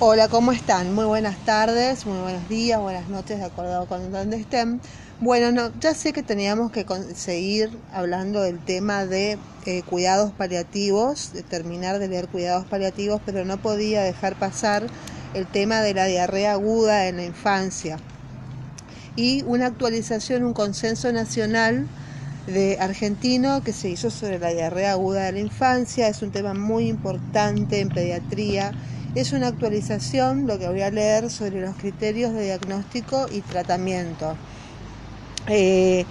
Hola, ¿cómo están? Muy buenas tardes, muy buenos días, buenas noches, de acuerdo con donde estén. Bueno, no, ya sé que teníamos que seguir hablando del tema de eh, cuidados paliativos, de terminar de leer cuidados paliativos, pero no podía dejar pasar el tema de la diarrea aguda en la infancia y una actualización, un consenso nacional de argentino que se hizo sobre la diarrea aguda de la infancia. Es un tema muy importante en pediatría es una actualización, lo que voy a leer, sobre los criterios de diagnóstico y tratamiento. Eh,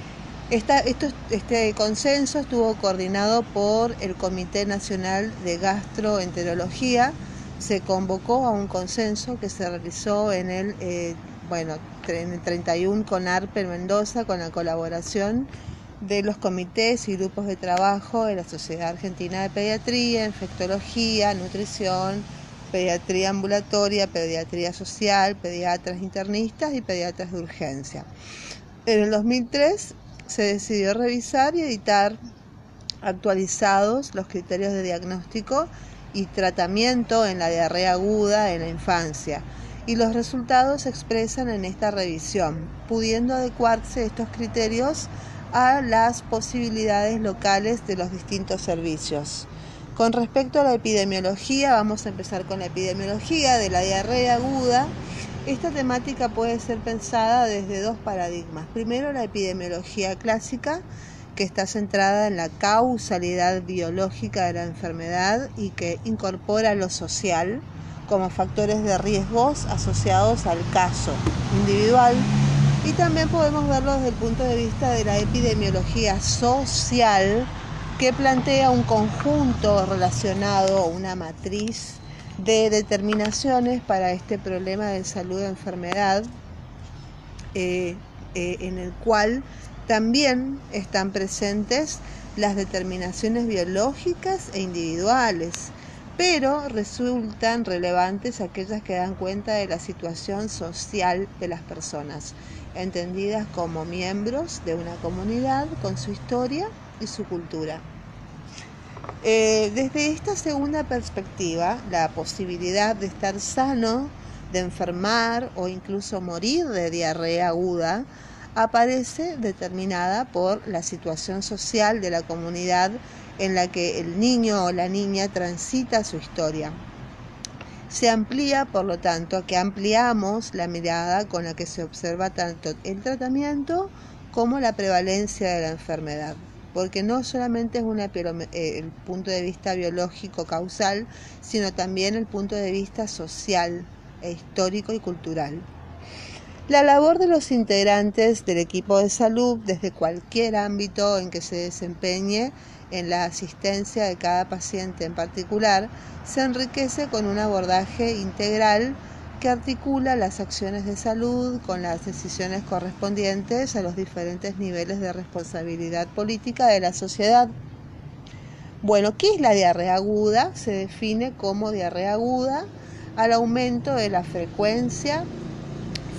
este consenso estuvo coordinado por el Comité Nacional de Gastroenterología. Se convocó a un consenso que se realizó en el, eh, bueno, en el 31 con ARPE en Mendoza con la colaboración de los comités y grupos de trabajo de la Sociedad Argentina de Pediatría, Infectología, Nutrición, pediatría ambulatoria, pediatría social, pediatras internistas y pediatras de urgencia. En el 2003 se decidió revisar y editar actualizados los criterios de diagnóstico y tratamiento en la diarrea aguda en la infancia y los resultados se expresan en esta revisión, pudiendo adecuarse estos criterios a las posibilidades locales de los distintos servicios. Con respecto a la epidemiología, vamos a empezar con la epidemiología de la diarrea aguda. Esta temática puede ser pensada desde dos paradigmas. Primero, la epidemiología clásica, que está centrada en la causalidad biológica de la enfermedad y que incorpora lo social como factores de riesgos asociados al caso individual. Y también podemos verlo desde el punto de vista de la epidemiología social, que plantea un conjunto relacionado, una matriz de determinaciones para este problema de salud e enfermedad, eh, eh, en el cual también están presentes las determinaciones biológicas e individuales, pero resultan relevantes aquellas que dan cuenta de la situación social de las personas, entendidas como miembros de una comunidad con su historia y su cultura. Eh, desde esta segunda perspectiva, la posibilidad de estar sano, de enfermar o incluso morir de diarrea aguda aparece determinada por la situación social de la comunidad en la que el niño o la niña transita su historia. Se amplía, por lo tanto, que ampliamos la mirada con la que se observa tanto el tratamiento como la prevalencia de la enfermedad porque no solamente es una, eh, el punto de vista biológico causal, sino también el punto de vista social, e histórico y cultural. La labor de los integrantes del equipo de salud, desde cualquier ámbito en que se desempeñe en la asistencia de cada paciente en particular, se enriquece con un abordaje integral que articula las acciones de salud con las decisiones correspondientes a los diferentes niveles de responsabilidad política de la sociedad. Bueno, ¿qué es la diarrea aguda? Se define como diarrea aguda al aumento de la frecuencia,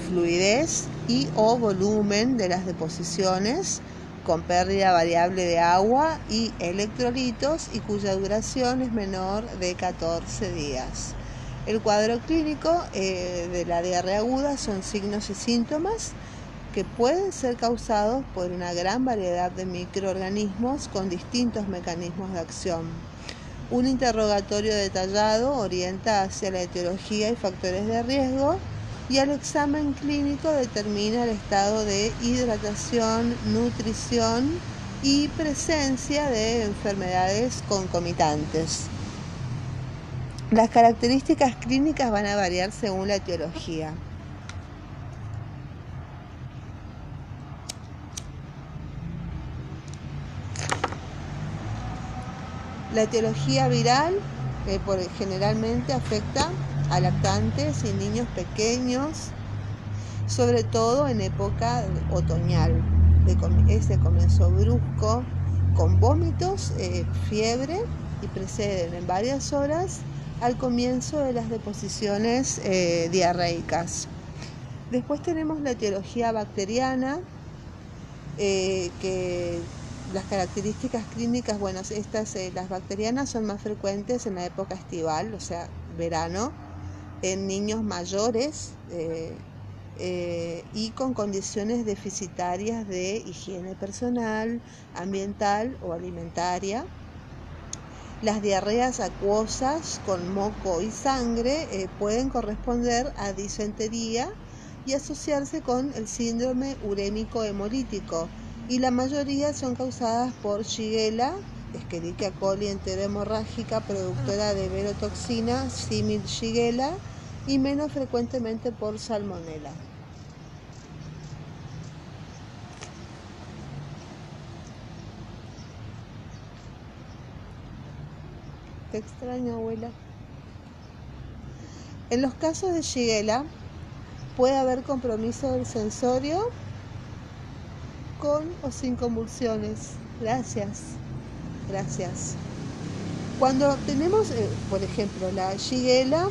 fluidez y o volumen de las deposiciones con pérdida variable de agua y electrolitos y cuya duración es menor de 14 días. El cuadro clínico eh, de la diarrea aguda son signos y síntomas que pueden ser causados por una gran variedad de microorganismos con distintos mecanismos de acción. Un interrogatorio detallado orienta hacia la etiología y factores de riesgo y el examen clínico determina el estado de hidratación, nutrición y presencia de enfermedades concomitantes. Las características clínicas van a variar según la etiología. La etiología viral eh, generalmente afecta a lactantes y niños pequeños, sobre todo en época otoñal. Ese comienzo brusco, con vómitos, eh, fiebre y preceden en varias horas al comienzo de las deposiciones eh, diarreicas. Después tenemos la etiología bacteriana, eh, que las características clínicas, bueno, estas, eh, las bacterianas son más frecuentes en la época estival, o sea, verano, en niños mayores y con condiciones deficitarias de higiene personal, ambiental o alimentaria. Las diarreas acuosas con moco y sangre eh, pueden corresponder a disentería y asociarse con el síndrome urémico hemolítico y la mayoría son causadas por Shigella, Escherichia coli enterohemorrágica productora de verotoxina, símil Shigella y menos frecuentemente por Salmonella. Te extraño, abuela. En los casos de Shigella puede haber compromiso del sensorio con o sin convulsiones. Gracias, gracias. Cuando tenemos, eh, por ejemplo, la Shigella,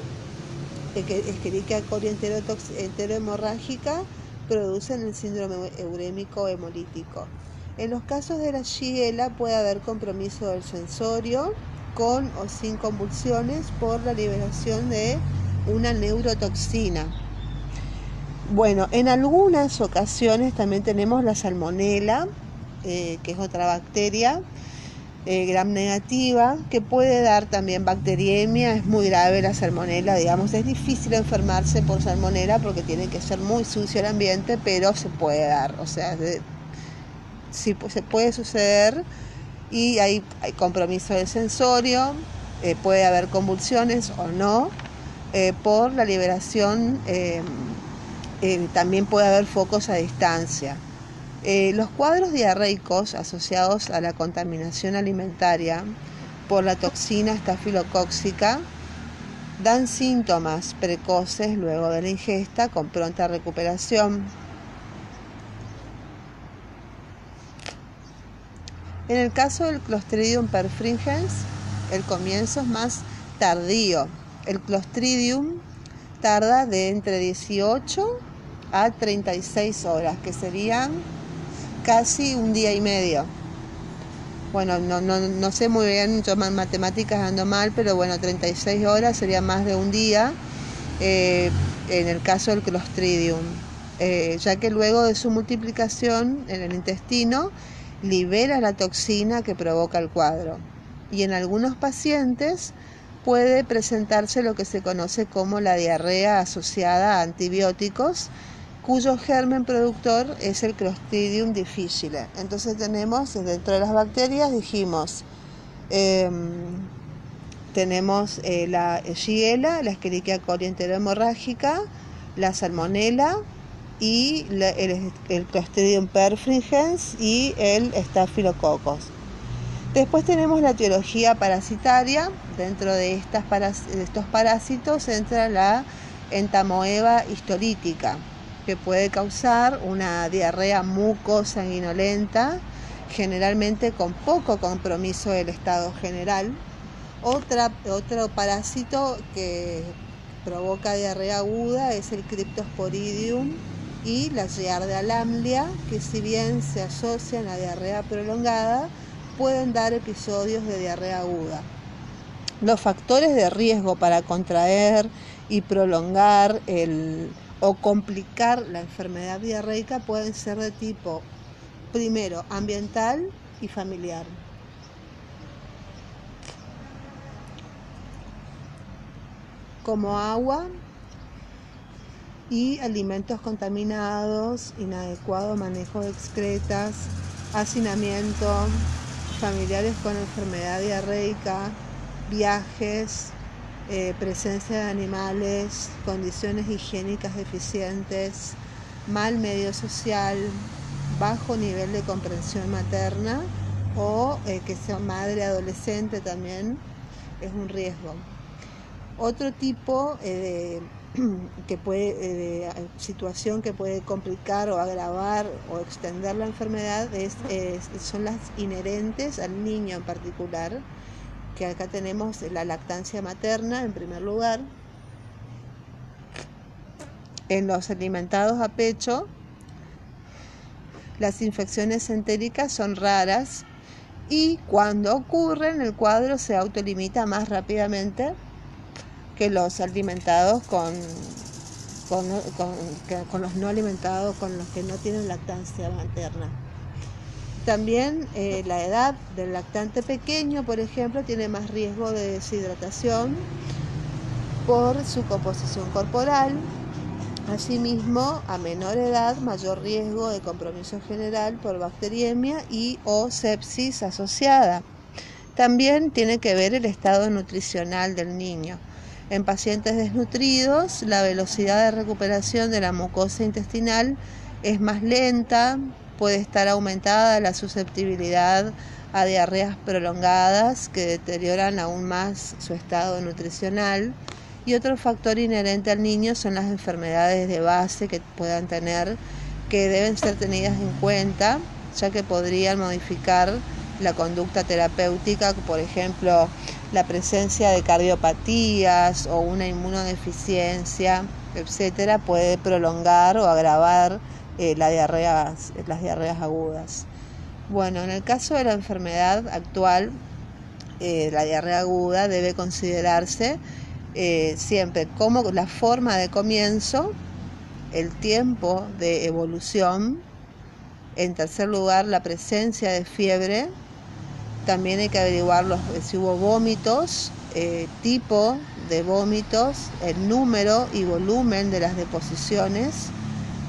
eh, Escherichia coli enterohemorrágica, producen el síndrome urémico hemolítico. En los casos de la Shigella puede haber compromiso del sensorio con o sin convulsiones por la liberación de una neurotoxina. Bueno, en algunas ocasiones también tenemos la salmonela, eh, que es otra bacteria eh, gram negativa, que puede dar también bacteriemia, es muy grave la salmonela, digamos, es difícil enfermarse por salmonela porque tiene que ser muy sucio el ambiente, pero se puede dar, o sea, sí, se puede suceder y hay, compromiso del sensorio, eh, puede haber convulsiones o no, eh, por la liberación eh, también puede haber focos a distancia. los cuadros diarreicos asociados a la contaminación alimentaria por la toxina estafilocóxica dan síntomas precoces luego de la ingesta con pronta recuperación. En el caso del Clostridium perfringens, el comienzo es más tardío. El Clostridium tarda de entre 18 a 36 horas, que serían casi un día y medio. Bueno, no, sé muy bien, yo en matemáticas ando mal, pero bueno, 36 horas sería más de un día eh, en el caso del Clostridium, eh, ya que luego de su multiplicación en el intestino, libera la toxina que provoca el cuadro. Y en algunos pacientes puede presentarse lo que se conoce como la diarrea asociada a antibióticos, cuyo germen productor es el Clostridium difficile. Entonces tenemos dentro de las bacterias, dijimos, em, tenemos eh, la Shigella, la Escherichia coli enterohemorrágica, la Salmonella, y el, el, Clostridium perfringens y el Staphylococcus. Después tenemos la etiología parasitaria. Dentro de, estos parásitos entra la entamoeba histolítica, que puede causar una diarrea mucosanguinolenta, generalmente con poco compromiso del estado general. Otra, otro parásito que provoca diarrea aguda es el Cryptosporidium y la Giardia que si bien se asocian a diarrea prolongada, pueden dar episodios de diarrea aguda. Los factores de riesgo para contraer y prolongar el, o complicar la enfermedad diarreica pueden ser de tipo, primero, ambiental y familiar. Como agua, y alimentos contaminados, inadecuado manejo de excretas, hacinamiento, familiares con enfermedad diarreica, viajes, eh, presencia de animales, condiciones higiénicas deficientes, mal medio social, bajo nivel de comprensión materna o eh, que sea madre adolescente también es un riesgo. Otro tipo eh, de que puede, eh, situación que puede complicar o agravar o extender la enfermedad es, son las inherentes al niño en particular, que acá tenemos la lactancia materna en primer lugar. En los alimentados a pecho, las infecciones entéricas son raras y cuando ocurren el cuadro se autolimita más rápidamente que los alimentados con, con, los no alimentados, con los que no tienen lactancia materna. También eh, la edad del lactante pequeño, por ejemplo, tiene más riesgo de deshidratación por su composición corporal. Asimismo, a menor edad, mayor riesgo de compromiso general por bacteriemia y o sepsis asociada. También tiene que ver el estado nutricional del niño. En pacientes desnutridos, la velocidad de recuperación de la mucosa intestinal es más lenta, puede estar aumentada la susceptibilidad a diarreas prolongadas que deterioran aún más su estado nutricional. Y otro factor inherente al niño son las enfermedades de base que puedan tener, que deben ser tenidas en cuenta, ya que podrían modificar la conducta terapéutica, por ejemplo, la presencia de cardiopatías o una inmunodeficiencia, etcétera, puede prolongar o agravar eh, las diarreas agudas. Bueno, en el caso de la enfermedad actual, eh, la diarrea aguda debe considerarse eh, siempre como la forma de comienzo, el tiempo de evolución, en tercer lugar la presencia de fiebre, también hay que averiguar los, si hubo vómitos, eh, tipo de vómitos, el número y volumen de las deposiciones,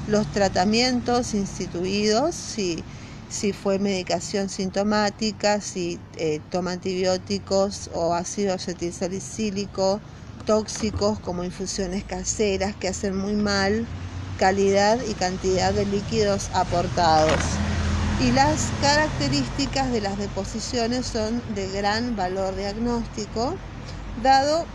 los tratamientos instituidos, si, si fue medicación sintomática, si eh, toma antibióticos o ácido acetilsalicílico, tóxicos como infusiones caseras que hacen muy mal, calidad y cantidad de líquidos aportados. Y las características de las deposiciones son de gran valor diagnóstico, dado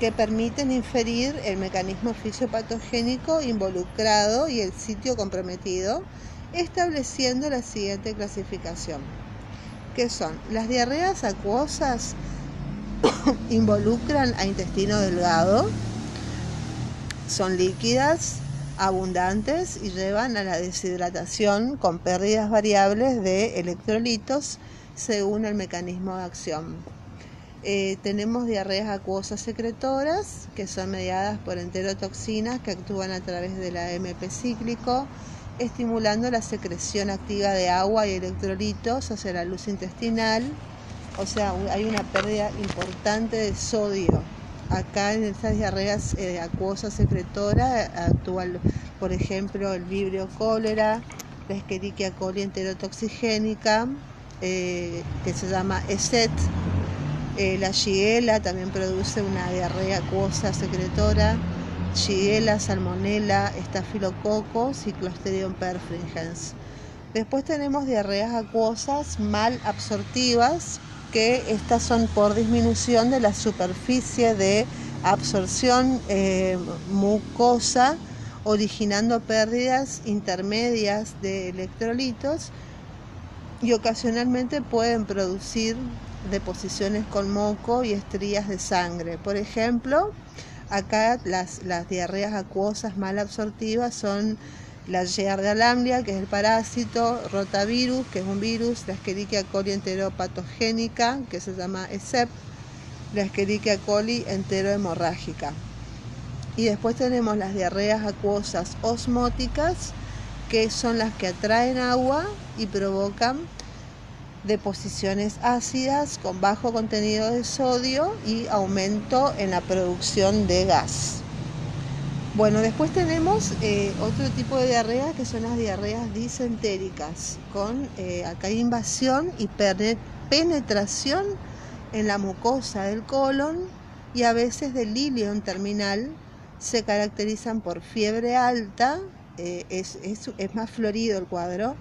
que permiten inferir el mecanismo fisiopatogénico involucrado y el sitio comprometido, estableciendo la siguiente clasificación, que son las diarreas acuosas involucran a intestino delgado, son líquidas, abundantes y llevan a la deshidratación con pérdidas variables de electrolitos según el mecanismo de acción. Eh, tenemos diarreas acuosas secretoras que son mediadas por enterotoxinas que actúan a través del AMP cíclico, estimulando la secreción activa de agua y electrolitos hacia la luz intestinal o sea, hay una pérdida importante de sodio. Acá en estas diarreas eh, acuosas secretora actúan, por ejemplo, el vibrio cólera, la Escherichia coli enterotoxigénica, eh, que se llama ESET. Eh, la Shigella también produce una diarrea acuosa secretora. Shigella, Salmonella, Staphylococcus y Clostridium perfringens. Después tenemos diarreas acuosas mal absortivas, que estas son por disminución de la superficie de absorción eh, mucosa, originando pérdidas intermedias de electrolitos y ocasionalmente pueden producir deposiciones con moco y estrías de sangre. Por ejemplo, acá las, las diarreas acuosas mal absortivas son la Giardia lamblia, que es el parásito, rotavirus, que es un virus, la Escherichia coli enteropatogénica, que se llama ESEP, la Escherichia coli enterohemorrágica. Y después tenemos las diarreas acuosas osmóticas, que son las que atraen agua y provocan deposiciones ácidas con bajo contenido de sodio y aumento en la producción de gas. Bueno, después tenemos eh, otro tipo de diarrea que son las diarreas disentéricas, con eh, acá invasión y penetración en la mucosa del colon y a veces del ilion terminal. Se caracterizan por fiebre alta, eh, es, más florido el cuadro,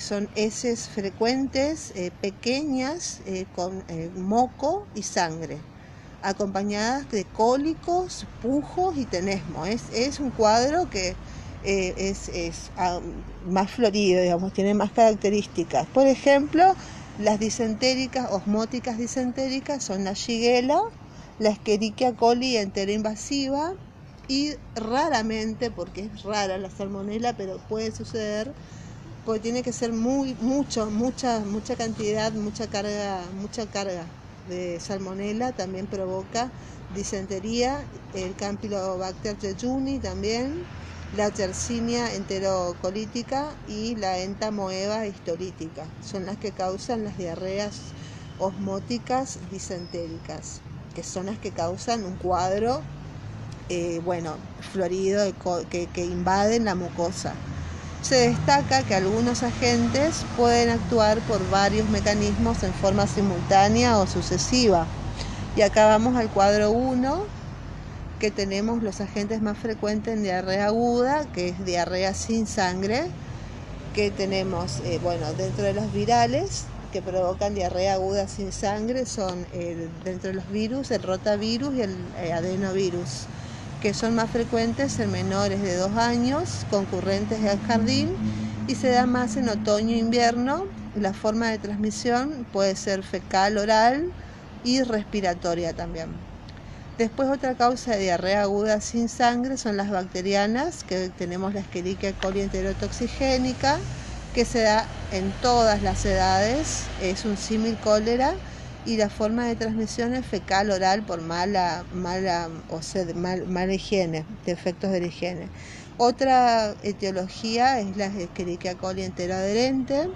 son heces frecuentes, pequeñas, con moco y sangre acompañadas de cólicos, pujos y tenesmo. Es, un cuadro que eh, es, ah, más florido, digamos, tiene más características. Por ejemplo, las disentéricas, osmóticas disentéricas son la shigella, la Escherichia coli entera invasiva y raramente, porque es rara la salmonela, pero puede suceder, porque tiene que ser muy, mucho, mucha, mucha cantidad, mucha carga, mucha carga de salmonela también provoca disentería, el Campylobacter jejuni también, la Yersinia enterocolítica y la entamoeba histolítica. Son las que causan las diarreas osmóticas disentéricas, que son las que causan un cuadro, eh, bueno, florido que, que invaden la mucosa. Se destaca que algunos agentes pueden actuar por varios mecanismos en forma simultánea o sucesiva. Y acá vamos al cuadro 1, que tenemos los agentes más frecuentes en diarrea aguda, que es diarrea sin sangre, que tenemos, eh, bueno, dentro de los virales que provocan diarrea aguda sin sangre son dentro de los virus, el rotavirus y el eh, adenovirus que son más frecuentes en menores de dos años, concurrentes al jardín y se da más en otoño e invierno. La forma de transmisión puede ser fecal oral y respiratoria también. Después otra causa de diarrea aguda sin sangre son las bacterianas, que tenemos la Escherichia coli enterotoxigénica, que se da en todas las edades, es un símil cólera y la forma de transmisión es fecal oral por mala, mala, o sea, mala higiene, defectos de higiene. Otra etiología es la Escherichia coli enteroadherente,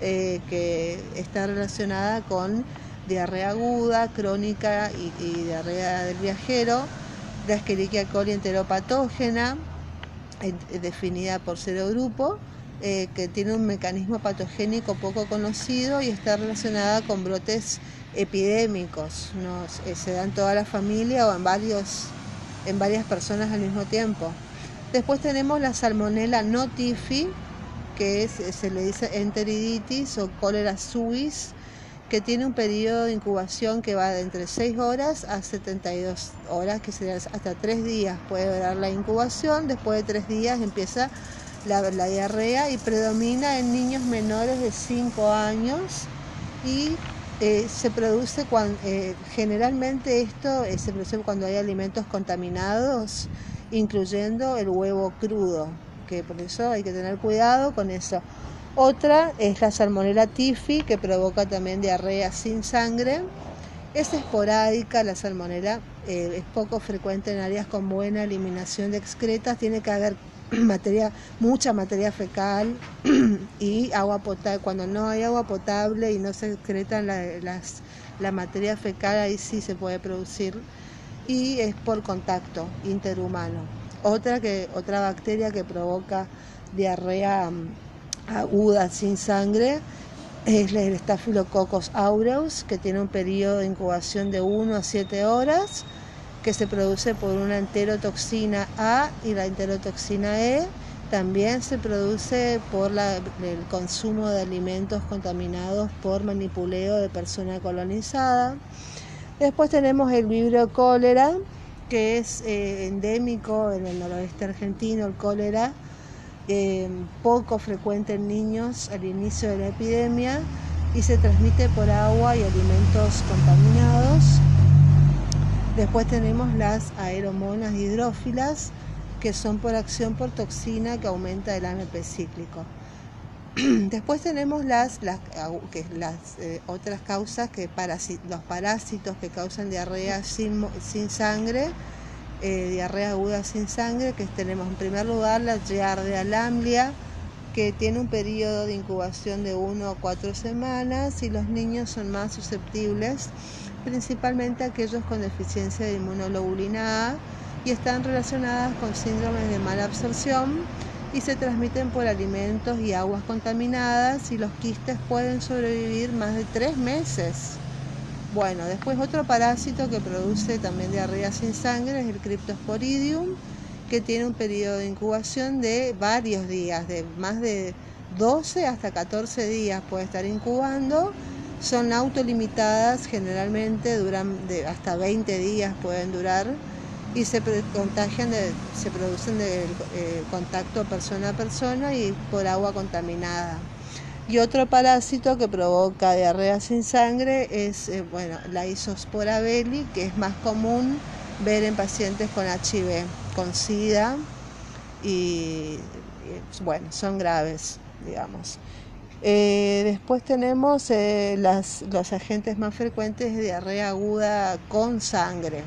eh, que está relacionada con diarrea aguda, crónica y, diarrea del viajero, la Escherichia coli enteropatógena, definida por serogrupo, eh, que tiene un mecanismo patogénico poco conocido y está relacionada con brotes epidémicos, eh, se dan toda la familia o en, varios, en varias personas al mismo tiempo. Después tenemos la salmonella notifi, que es, se le dice enteriditis o cólera suis, que tiene un periodo de incubación que va de entre 6 horas a 72 horas, que sería hasta 3 días puede durar la incubación, después de 3 días empieza la, la diarrea y predomina en niños menores de 5 años y eh, se produce cuando, eh, generalmente esto eh, se produce cuando hay alimentos contaminados, incluyendo el huevo crudo, que por eso hay que tener cuidado con eso. Otra es la salmonella tifi, que provoca también diarrea sin sangre. Es esporádica la salmonella, es poco frecuente en áreas con buena eliminación de excretas, tiene que haber materia, mucha materia fecal y agua potable. Cuando no hay agua potable y no se excretan la, las, la materia fecal, ahí sí se puede producir y es por contacto interhumano. Otra, que, otra bacteria que provoca diarrea mm, aguda sin sangre es el Staphylococcus aureus, que tiene un periodo de incubación de 1 a 7 horas que se produce por una enterotoxina A y la enterotoxina E también se produce por el consumo de alimentos contaminados por manipuleo de persona colonizada. Después tenemos el vibrio cólera, que es eh, endémico en el noroeste argentino, el cólera, eh, poco frecuente en niños al inicio de la epidemia y se transmite por agua y alimentos contaminados. Después tenemos las aeromonas hidrófilas, que son por acción por toxina que aumenta el AMP cíclico. Después tenemos las, las, las eh, otras causas, que los parásitos que causan diarrea sin, sin sangre, eh, diarrea aguda sin sangre, que tenemos en primer lugar la Giardia lamblia, que tiene un periodo de incubación de 1 a 4 semanas y los niños son más susceptibles principalmente aquellos con deficiencia de inmunoglobulina A y están relacionadas con síndromes de mala absorción y se transmiten por alimentos y aguas contaminadas y los quistes pueden sobrevivir más de tres meses. Bueno, después otro parásito que produce también diarrea sin sangre es el Cryptosporidium, que tiene un periodo de incubación de varios días, de más de 12 hasta 14 días puede estar incubando son autolimitadas, generalmente duran de hasta 20 días pueden durar y se contagian, se producen de eh, contacto persona a persona y por agua contaminada. Y otro parásito que provoca diarrea sin sangre es eh, bueno, la isospora belli, que es más común ver en pacientes con HIV, con SIDA y, y bueno, son graves, digamos. Eh, después tenemos eh, los agentes más frecuentes de diarrea aguda con sangre.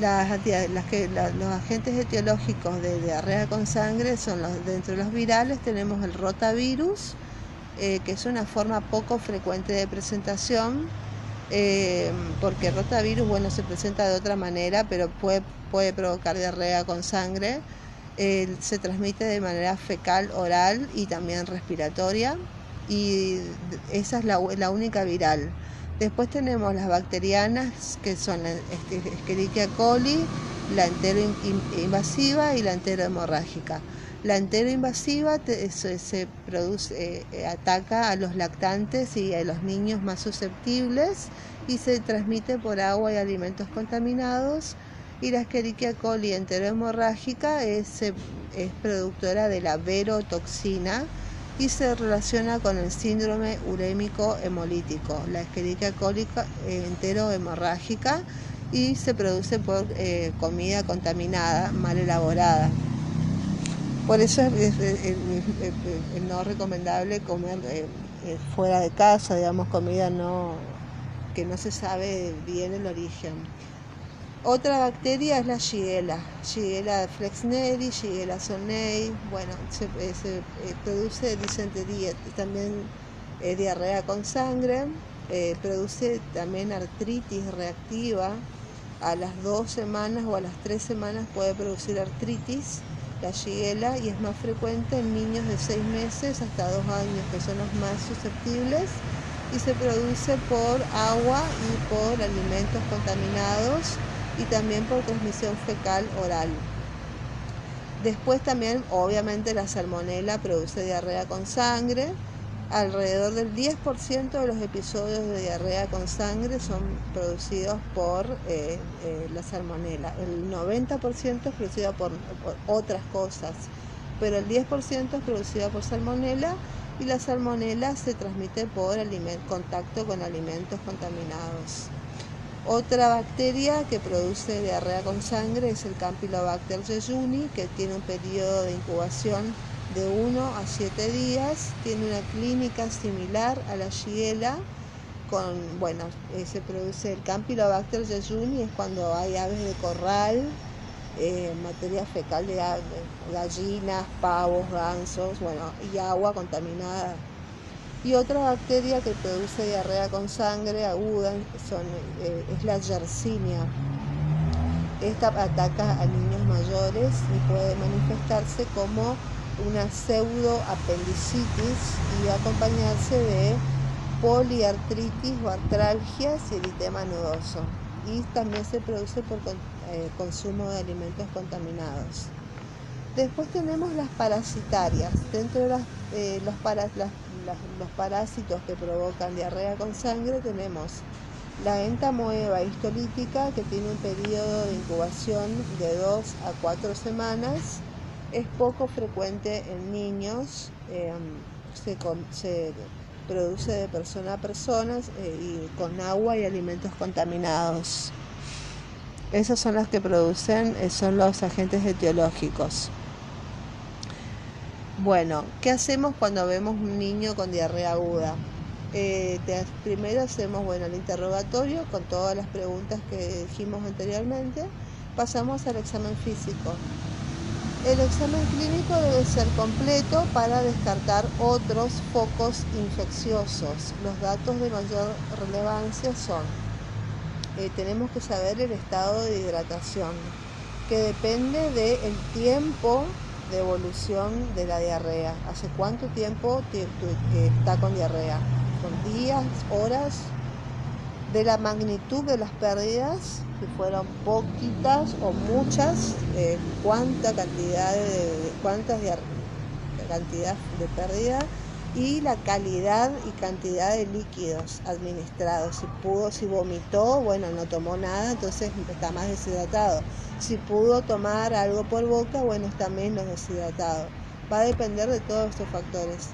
Las, que, los agentes etiológicos de diarrea con sangre son los, dentro de los virales tenemos el rotavirus, eh, que es una forma poco frecuente de presentación, porque el rotavirus bueno, se presenta de otra manera, pero puede, puede provocar diarrea con sangre se transmite de manera fecal, oral y también respiratoria y esa es la, única viral. Después tenemos las bacterianas que son la este, Escherichia coli, la enteroinvasiva y la enterohemorrágica. La enteroinvasiva se, produce, eh, ataca a los lactantes y a los niños más susceptibles y se transmite por agua y alimentos contaminados y la Escherichia coli enterohemorrágica es, es productora de la verotoxina y se relaciona con el síndrome urémico hemolítico, la Escherichia coli enterohemorrágica y se produce por eh, comida contaminada, mal elaborada. Por eso es, no recomendable comer eh, eh, fuera de casa, digamos, comida no, que no se sabe bien el origen. Otra bacteria es la Shigella, Shigella flexneri, Shigella sonei, bueno, se, eh, eh, produce disentería, también eh, diarrea con sangre, produce también artritis reactiva, a las dos semanas o a las tres semanas puede producir artritis, la Shigella, y es más frecuente en niños de seis meses hasta dos años, que son los más susceptibles, y se produce por agua y por alimentos contaminados y también por transmisión fecal oral. Después también, obviamente, la salmonela produce diarrea con sangre. Alrededor del 10% de los episodios de diarrea con sangre son producidos por eh, eh, la salmonela. El 90% es producido por, por, otras cosas, pero el 10% es producido por salmonela y la salmonela se transmite por contacto con alimentos contaminados. Otra bacteria que produce diarrea con sangre es el Campylobacter jejuni, que tiene un periodo de incubación de 1 a 7 días, tiene una clínica similar a la Shigella, con, bueno, eh, se produce el Campylobacter jejuni, es cuando hay aves de corral, eh, materia fecal de gallinas, pavos, gansos, bueno, y agua contaminada y otra bacteria que produce diarrea con sangre aguda son, eh, es la Yersinia. Esta ataca a niños mayores y puede manifestarse como una pseudoapendicitis y acompañarse de poliartritis o artralgias y eritema nudoso. Y también se produce por eh, consumo de alimentos contaminados. Después tenemos las parasitarias. Dentro de las, eh, los, los parásitos que provocan diarrea con sangre tenemos la entamoeba histolítica que tiene un periodo de incubación de 2 a 4 semanas. Es poco frecuente en niños, em, se, produce de persona a persona eh, y con agua y alimentos contaminados. Esas son las que producen, eh, son los agentes etiológicos. Bueno, ¿qué hacemos cuando vemos un niño con diarrea aguda? Eh, primero hacemos bueno, el interrogatorio con todas las preguntas que dijimos anteriormente. Pasamos al examen físico. El examen clínico debe ser completo para descartar otros focos infecciosos. Los datos de mayor relevancia son, eh, tenemos que saber el estado de hidratación, que depende del tiempo de evolución de la diarrea. ¿Hace cuánto tiempo está con diarrea? ¿Con días, horas? De la magnitud de las pérdidas, si fueron poquitas o muchas, eh, cuánta cantidad de, cuántas cantidad de pérdida y la calidad y cantidad de líquidos administrados. Si pudo, si vomitó, bueno, no tomó nada, entonces está más deshidratado. Si pudo tomar algo por boca, bueno, está menos deshidratado. Va a depender de todos estos factores.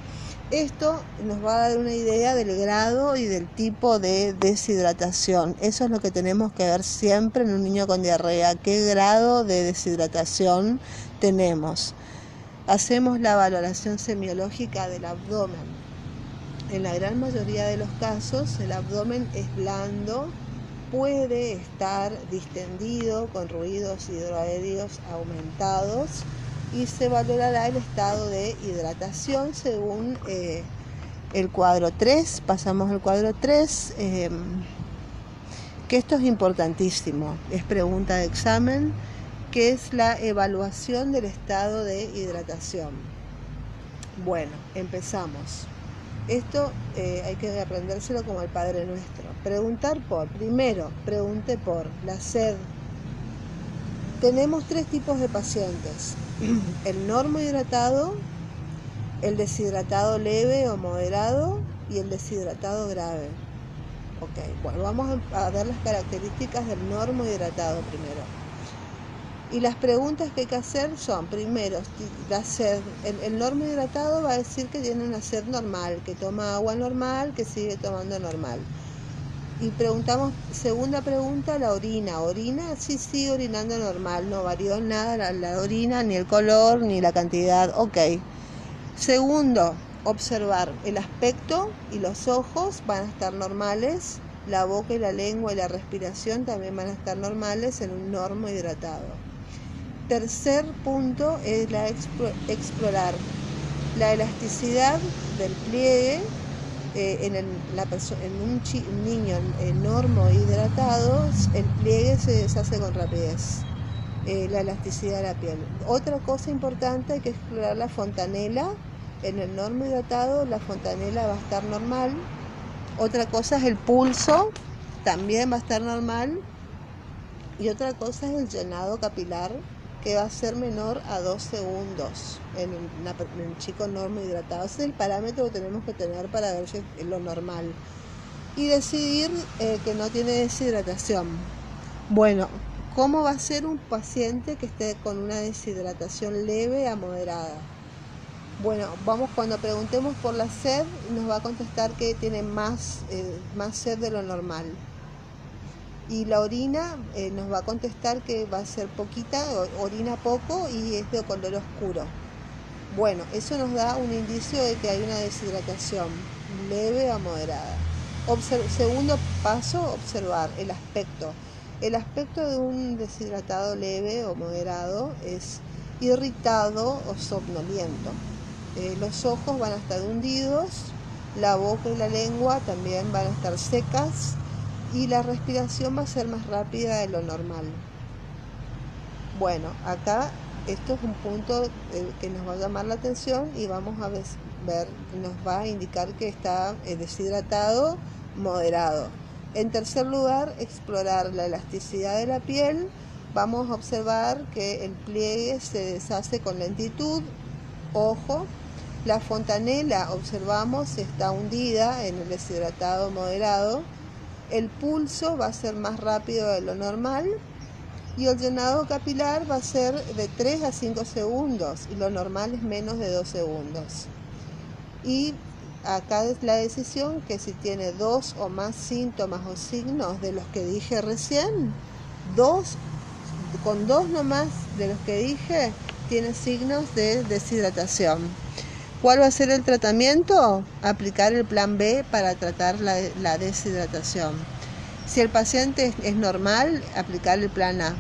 Esto nos va a dar una idea del grado y del tipo de deshidratación. Eso es lo que tenemos que ver siempre en un niño con diarrea. ¿Qué grado de deshidratación tenemos? Hacemos la valoración semiológica del abdomen. En la gran mayoría de los casos el abdomen es blando, puede estar distendido con ruidos hidroaéreos aumentados y se valorará el estado de hidratación según eh, el cuadro 3. Pasamos al cuadro 3, em, que esto es importantísimo, es pregunta de examen, que es la evaluación del estado de hidratación. Bueno, empezamos. Esto eh, hay que aprendérselo como el Padre Nuestro. Preguntar por, primero, pregunte por la sed. Tenemos tres tipos de pacientes. El normo hidratado, el deshidratado leve o moderado y el deshidratado grave. Ok, bueno, vamos a ver las características del normo hidratado primero. Y las preguntas que hay que hacer son, primero, la sed. El, el normo hidratado va a decir que tiene una sed normal, que toma agua normal, que sigue tomando normal. Y preguntamos, segunda pregunta, la orina. ¿Orina? Sí, sí, orinando normal, no varió nada la, la orina, ni el color, ni la cantidad. Ok. Segundo, observar el aspecto y los ojos van a estar normales, la boca y la lengua y la respiración también van a estar normales en un normo hidratado. Tercer punto es la explorar la elasticidad del pliegue eh, en, un, niño normo hidratado, el pliegue se deshace con rapidez, eh, la elasticidad de la piel. Otra cosa importante hay que explorar la fontanela. En el normo hidratado la fontanela va a estar normal. Otra cosa es el pulso, también va a estar normal. Y otra cosa es el llenado capilar que va a ser menor a 2 segundos en, un chico normo hidratado. Ese es el parámetro que tenemos que tener para ver si es lo normal. Y decidir eh, que no tiene deshidratación. Bueno, ¿cómo va a ser un paciente que esté con una deshidratación leve a moderada? Bueno, vamos cuando preguntemos por la sed, nos va a contestar que tiene más, eh, más sed de lo normal y la orina eh, nos va a contestar que va a ser poquita, orina poco y es de color oscuro. Bueno, eso nos da un indicio de que hay una deshidratación leve a moderada. segundo paso, observar el aspecto. El aspecto de un deshidratado leve o moderado es irritado o somnoliento. Eh, los ojos van a estar hundidos, la boca y la lengua también van a estar secas, y la respiración va a ser más rápida de lo normal. Bueno, acá esto es un punto eh, que nos va a llamar la atención y vamos a ver, nos va a indicar que está eh, deshidratado, moderado. En tercer lugar, explorar la elasticidad de la piel. Vamos a observar que el pliegue se deshace con lentitud. Ojo, la fontanela, observamos, está hundida en el deshidratado moderado el pulso va a ser más rápido de lo normal y el llenado capilar va a ser de 3 a 5 segundos y lo normal es menos de 2 segundos. Y acá es la decisión que si tiene dos o más síntomas o signos de los que dije recién, dos, con dos nomás de los que dije, tiene signos de deshidratación. ¿Cuál va a ser el tratamiento? Aplicar el plan B para tratar la, deshidratación. Si el paciente es, normal, aplicar el plan A.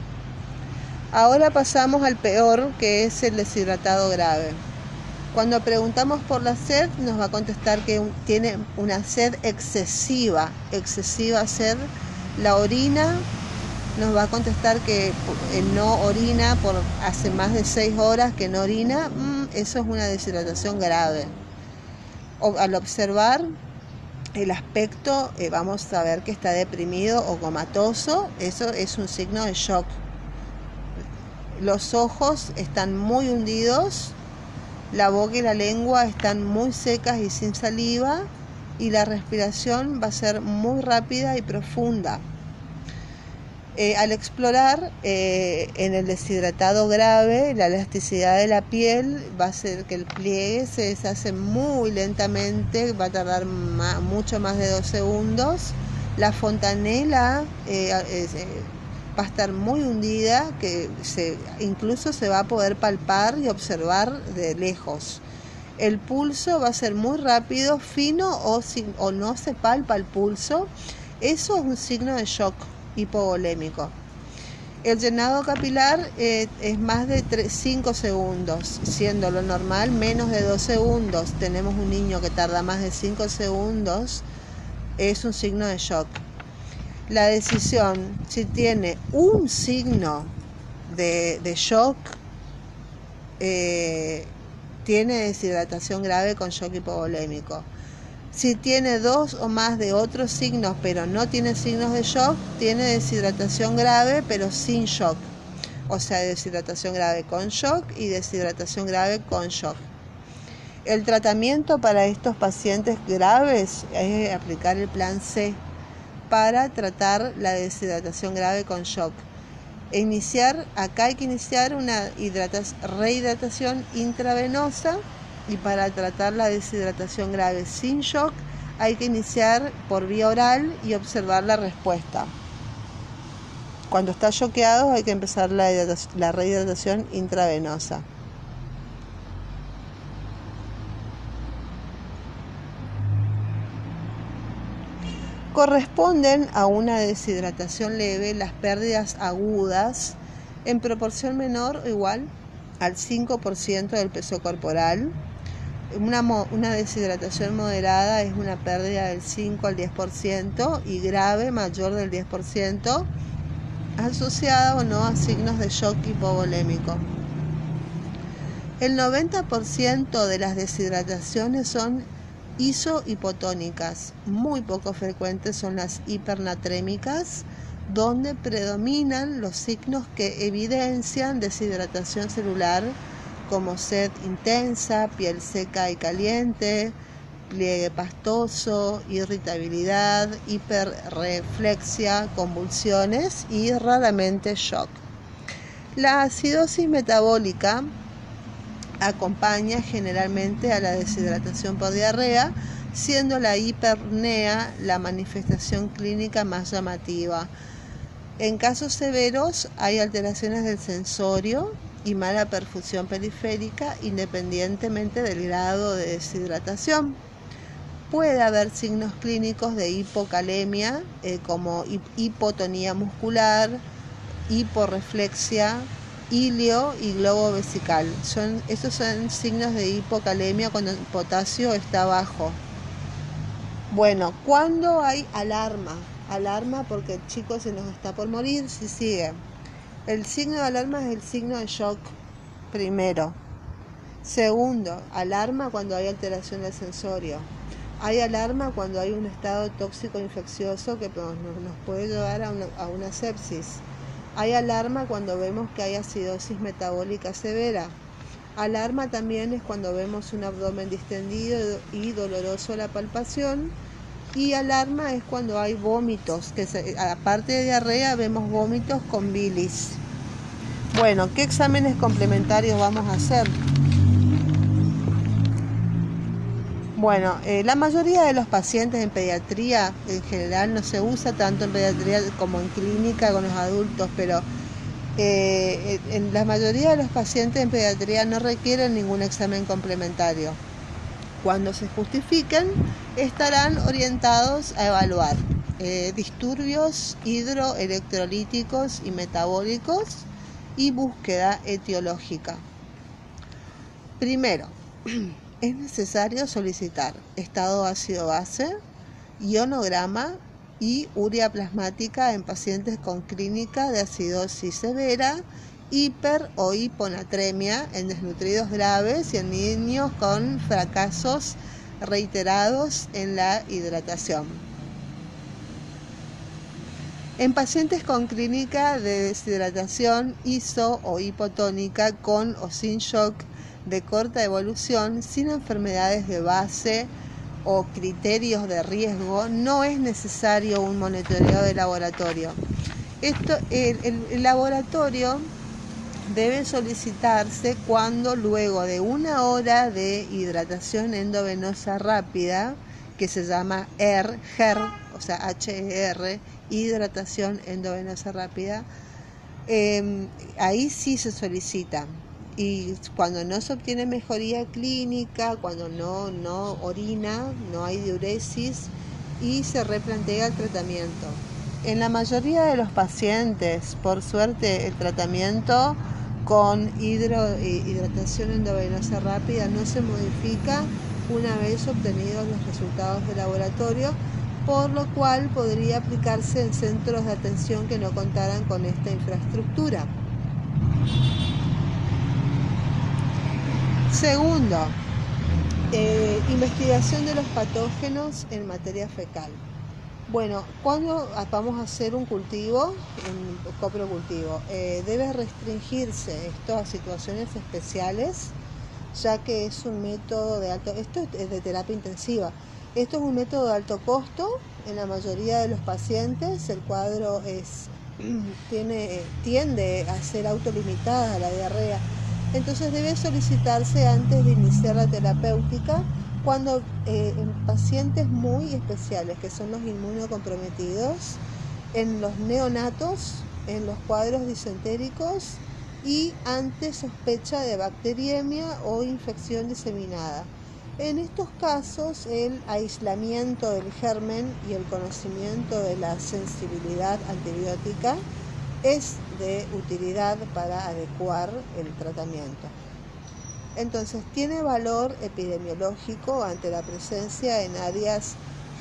Ahora pasamos al peor, que es el deshidratado grave. Cuando preguntamos por la sed, nos va a contestar que tiene una sed excesiva, excesiva sed. La orina nos va a contestar que eh, no orina por hace más de seis horas que no orina. Eso es una deshidratación grave. al observar el aspecto, eh, vamos a ver que está deprimido o comatoso, eso es un signo de shock. Los ojos están muy hundidos, la boca y la lengua están muy secas y sin saliva y la respiración va a ser muy rápida y profunda. Eh, al explorar eh, en el deshidratado grave, la elasticidad de la piel va a hacer que el pliegue se deshace muy lentamente, va a tardar mucho más de dos segundos. La fontanela, eh, va a estar muy hundida, que se, incluso se va a poder palpar y observar de lejos. El pulso va a ser muy rápido, fino o, o no se palpa el pulso. Eso es un signo de shock hipovolémico. El llenado capilar eh, es más de 5 segundos, siendo lo normal menos de 2 segundos. Tenemos un niño que tarda más de 5 segundos, es un signo de shock. La decisión, si tiene un signo de, shock, eh, tiene deshidratación grave con shock hipovolémico. Si tiene dos o más de otros signos, pero no tiene signos de shock, tiene deshidratación grave, pero sin shock. O sea, deshidratación grave con shock y deshidratación grave con shock. El tratamiento para estos pacientes graves es aplicar el plan C para tratar la deshidratación grave con shock. iniciar, acá hay que iniciar una rehidratación intravenosa y para tratar la deshidratación grave sin shock hay que iniciar por vía oral y observar la respuesta. Cuando está choqueado hay que empezar la, la rehidratación intravenosa. Corresponden a una deshidratación leve las pérdidas agudas en proporción menor o igual al 5% del peso corporal una, deshidratación moderada es una pérdida del 5 al 10% y grave mayor del 10%, asociada o no a signos de shock hipovolémico. El 90% de las deshidrataciones son isohipotónicas, muy poco frecuentes son las hipernatrémicas, donde predominan los signos que evidencian deshidratación celular como sed intensa, piel seca y caliente, pliegue pastoso, irritabilidad, hiperreflexia, convulsiones y raramente shock. La acidosis metabólica acompaña generalmente a la deshidratación por diarrea, siendo la hipernea la manifestación clínica más llamativa. En casos severos hay alteraciones del sensorio, y mala perfusión periférica independientemente del grado de deshidratación. Puede haber signos clínicos de hipocalemia eh, como hipotonía muscular, hiporreflexia, ilio y globo vesical. Son, estos son signos de hipocalemia cuando el potasio está bajo. Bueno, cuando hay alarma, alarma porque el chico se nos está por morir si sigue. El signo de alarma es el signo de shock, primero. Segundo, alarma cuando hay alteración del sensorio. Hay alarma cuando hay un estado tóxico infeccioso que nos, puede llevar a una, a una sepsis. Hay alarma cuando vemos que hay acidosis metabólica severa. Alarma también es cuando vemos un abdomen distendido y doloroso a la palpación y alarma es cuando hay vómitos, que aparte de diarrea vemos vómitos con bilis. Bueno, ¿qué exámenes complementarios vamos a hacer? Bueno, eh, la mayoría de los pacientes en pediatría en general no se usa tanto en pediatría como en clínica con los adultos, pero eh, en la mayoría de los pacientes en pediatría no requieren ningún examen complementario cuando se justifiquen, estarán orientados a evaluar eh, disturbios hidroelectrolíticos y metabólicos y búsqueda etiológica. Primero, es necesario solicitar estado ácido-base, ionograma y urea plasmática en pacientes con clínica de acidosis severa hiper o hiponatremia en desnutridos graves y en niños con fracasos reiterados en la hidratación. En pacientes con clínica de deshidratación iso o hipotónica con o sin shock de corta evolución, sin enfermedades de base o criterios de riesgo, no es necesario un monitoreo de laboratorio. Esto, el laboratorio debe solicitarse cuando luego de una hora de hidratación endovenosa rápida, que se llama ER, HER, o sea HER, hidratación endovenosa rápida, Em, ahí sí se solicita. Y cuando no se obtiene mejoría clínica, cuando no, no orina, no hay diuresis y se replantea el tratamiento. En la mayoría de los pacientes, por suerte, el tratamiento con hidro, hidratación endovenosa rápida no se modifica una vez obtenidos los resultados de laboratorio, por lo cual podría aplicarse en centros de atención que no contaran con esta infraestructura. Segundo, eh, investigación de los patógenos en materia fecal. Bueno, cuando vamos a hacer un cultivo, un coprocultivo, eh, debe restringirse esto a situaciones especiales, ya que es un método de alto, esto es de terapia intensiva, esto es un método de alto costo en la mayoría de los pacientes, el cuadro es, tiene, tiende a ser autolimitada la diarrea, entonces debe solicitarse antes de iniciar la terapéutica cuando eh, en pacientes muy especiales, que son los inmunocomprometidos, en los neonatos, en los cuadros disentéricos y ante sospecha de bacteriemia o infección diseminada. En estos casos, el aislamiento del germen y el conocimiento de la sensibilidad antibiótica es de utilidad para adecuar el tratamiento. Entonces, tiene valor epidemiológico ante la presencia en áreas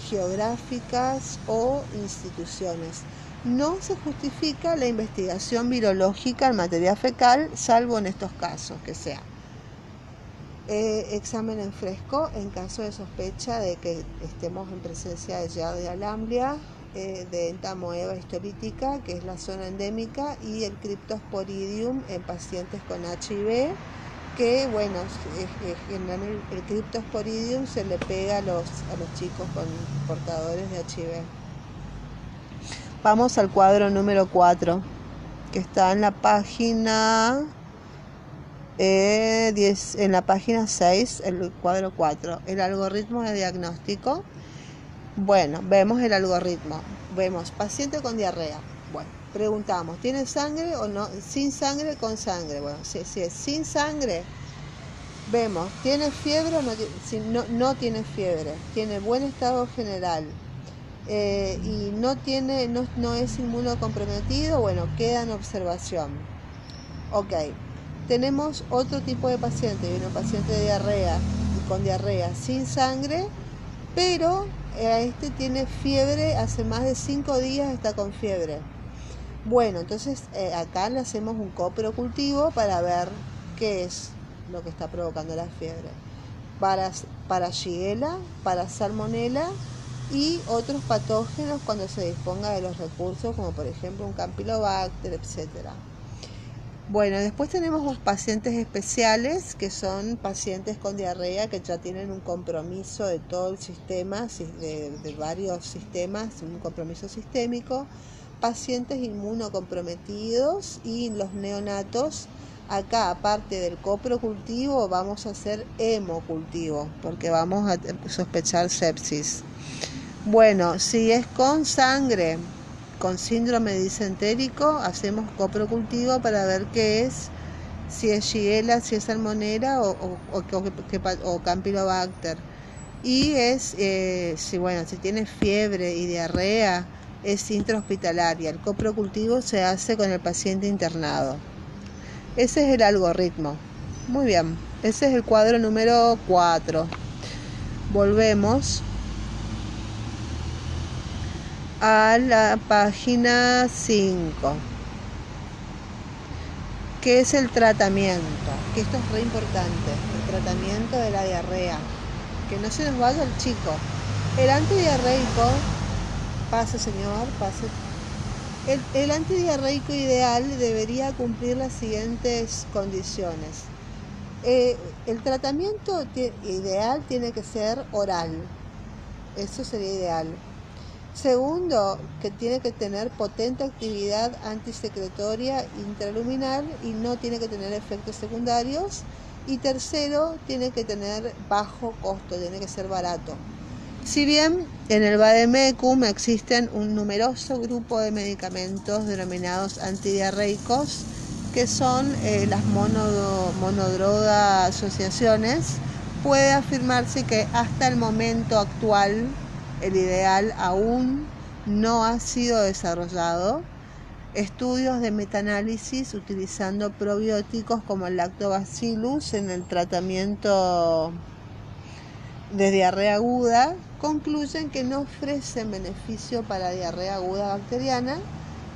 geográficas o instituciones. No se justifica la investigación virológica en materia fecal, salvo en estos casos que sea. Eh, examen en fresco en caso de sospecha de que estemos en presencia de Giardia lamblia, eh, de entamoeba histolítica, que es la zona endémica, y el Cryptosporidium en pacientes con HIV que bueno, el, Cryptosporidium se le pega a los, a los chicos con portadores de HIV. Vamos al cuadro número 4, que está en la página eh, en la página 6, el cuadro 4, el algoritmo de diagnóstico. Bueno, vemos el algoritmo. Vemos paciente con diarrea. Bueno, preguntamos, ¿tiene sangre o no? Sin sangre, con sangre. Bueno, si, es sin sangre, vemos, ¿tiene fiebre o no, si no, no tiene fiebre? ¿Tiene buen estado general? Eh, y no, tiene, no, no es inmunocomprometido, bueno, queda en observación. Ok, tenemos otro tipo de paciente, un paciente de diarrea, con diarrea sin sangre, pero eh, este tiene fiebre, hace más de 5 días está con fiebre. Bueno, entonces eh, acá le hacemos un coprocultivo para ver qué es lo que está provocando la fiebre. Para, para Shigella, para Salmonella y otros patógenos cuando se disponga de los recursos, como por ejemplo un Campylobacter, etcétera. Bueno, después tenemos pacientes especiales, que son pacientes con diarrea que ya tienen un compromiso de todo el sistema, de varios sistemas, un compromiso sistémico pacientes inmunocomprometidos y los neonatos. Acá, aparte del coprocultivo, vamos a hacer hemocultivo, porque vamos a sospechar sepsis. Bueno, si es con sangre, con síndrome disentérico, hacemos coprocultivo para ver qué es, si es Shigella, si es Salmonera o, o, Campylobacter. Y es, eh, si, bueno, si tiene fiebre y diarrea, es intrahospitalaria. El coprocultivo se hace con el paciente internado. Ese es el algoritmo. Muy bien, ese es el cuadro número 4. Volvemos a la página 5, que es el tratamiento, que esto es re importante, el tratamiento de la diarrea, que no se nos vaya el chico. El antidiarreico Pase, señor, pase. El, el antidiarreico ideal debería cumplir las siguientes condiciones. Eh, el tratamiento ideal tiene que ser oral. Eso sería ideal. Segundo, que tiene que tener potente actividad antisecretoria intraluminal y no tiene que tener efectos secundarios. Y tercero, tiene que tener bajo costo, tiene que ser barato. Si bien en el Bademecum existen un numeroso grupo de medicamentos denominados antidiarreicos, que son eh, las monodroga asociaciones, puede afirmarse que hasta el momento actual el ideal aún no ha sido desarrollado. Estudios de metaanálisis utilizando probióticos como el lactobacillus en el tratamiento de diarrea aguda concluyen que no ofrecen beneficio para diarrea aguda bacteriana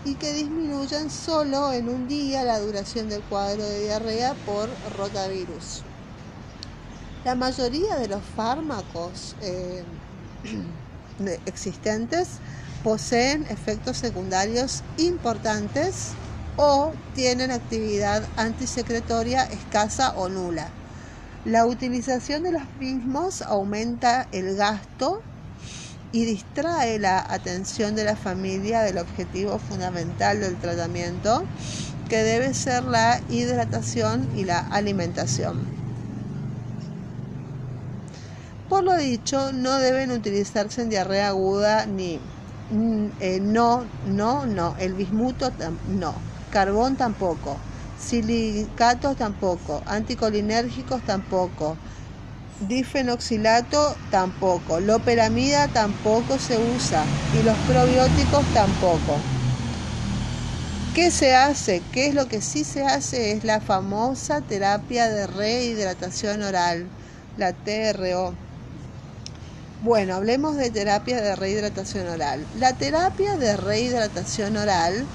y que disminuyen solo en un día la duración del cuadro de diarrea por rotavirus. La mayoría de los fármacos eh, existentes poseen efectos secundarios importantes o tienen actividad antisecretoria escasa o nula. La utilización de los mismos aumenta el gasto y distrae la atención de la familia del objetivo fundamental del tratamiento, que debe ser la hidratación y la alimentación. Por lo dicho, no deben utilizarse en diarrea aguda ni mm, eh, no, no, no, el bismuto no, carbón tampoco silicatos tampoco, anticolinérgicos tampoco, difenoxilato tampoco, loperamida tampoco se usa y los probióticos tampoco. ¿Qué se hace? ¿Qué es lo que sí se hace? Es la famosa terapia de rehidratación oral, la TRO. Bueno, hablemos de terapia de rehidratación oral. La terapia de rehidratación oral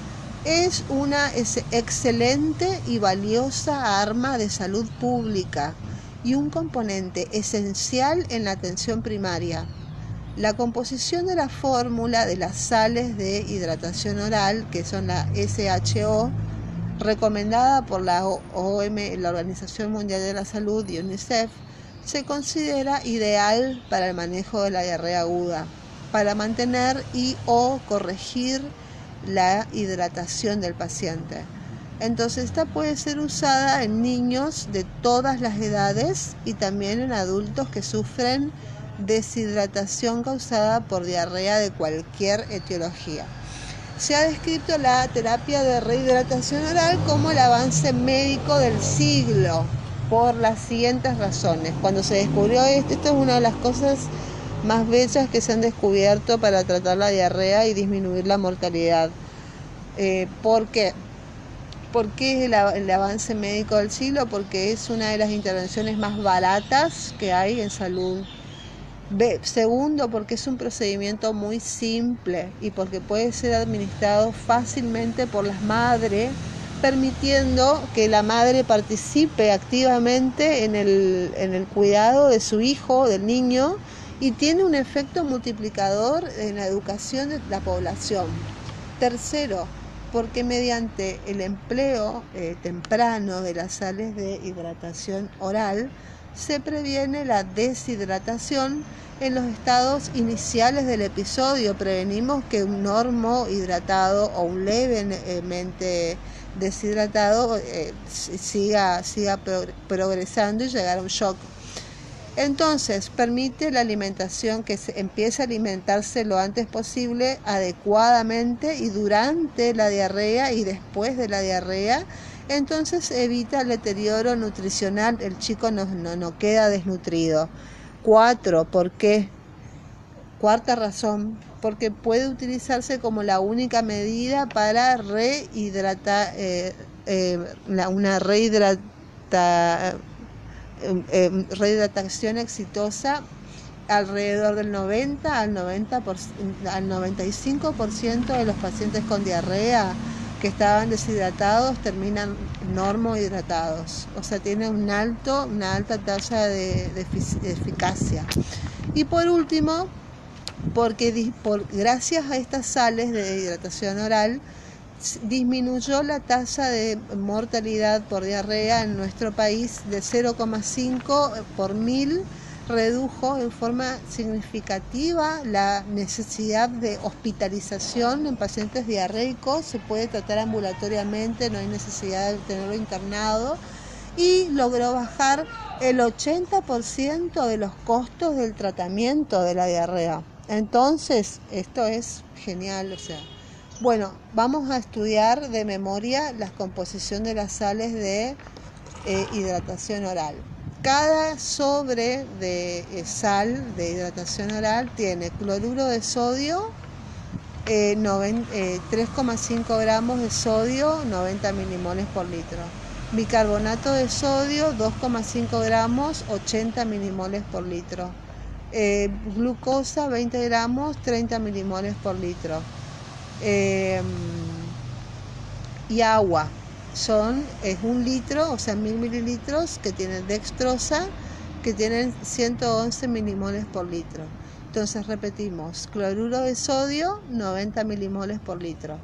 es una excelente y valiosa arma de salud pública y un componente esencial en la atención primaria. La composición de la fórmula de las sales de hidratación oral, que son la SHO, recomendada por la, OM, la Organización Mundial de la Salud y UNICEF, se considera ideal para el manejo de la diarrea aguda, para mantener y o corregir la hidratación del paciente. Entonces esta puede ser usada en niños de todas las edades y también en adultos que sufren deshidratación causada por diarrea de cualquier etiología. Se ha descrito la terapia de rehidratación oral como el avance médico del siglo por las siguientes razones. Cuando se descubrió esto, esto es una de las cosas más bellas que se han descubierto para tratar la diarrea y disminuir la mortalidad. Eh, ¿Por qué? ¿Por qué el, el avance médico del siglo? Porque es una de las intervenciones más baratas que hay en salud. segundo, porque es un procedimiento muy simple y porque puede ser administrado fácilmente por las madres, permitiendo que la madre participe activamente en el cuidado de su hijo, del niño, y tiene un efecto multiplicador en la educación de la población. Tercero, porque mediante el empleo eh, temprano de las sales de hidratación oral se previene la deshidratación en los estados iniciales del episodio. Prevenimos que un normo hidratado o un levemente deshidratado eh, siga, siga progresando y llegar a un shock entonces, permite la alimentación que se empiece a alimentarse lo antes posible, adecuadamente y durante la diarrea y después de la diarrea. Entonces evita el deterioro nutricional, el chico no, no, queda desnutrido. Cuatro, ¿por qué? Cuarta razón, porque puede utilizarse como la única medida para rehidratar, eh, eh, una rehidrata, eh, rehidratación exitosa alrededor del 90 al 90 al 95% de los pacientes con diarrea que estaban deshidratados terminan normohidratados, o sea, tiene un alto, una alta tasa de, eficacia. Y por último, porque por, gracias a estas sales de hidratación oral, disminuyó la tasa de mortalidad por diarrea en nuestro país de 0,5 por mil, redujo en forma significativa la necesidad de hospitalización en pacientes diarreicos, se puede tratar ambulatoriamente, no hay necesidad de tenerlo internado y logró bajar el 80% de los costos del tratamiento de la diarrea. Entonces, esto es genial, o sea, bueno, vamos a estudiar de memoria la composición de las sales de eh, hidratación oral. Cada sobre de eh, sal de hidratación oral tiene cloruro de sodio, 3,5 eh, gramos de sodio, 90 milimoles por litro. Bicarbonato de sodio, 2,5 gramos, 80 milimoles por litro. glucosa, 20 gramos, 30 milimoles por litro Em, y agua. Son, es un litro, o sea, mil mililitros que tienen dextrosa, que tienen 111 milimoles por litro. Entonces repetimos, cloruro de sodio, 90 milimoles por litro.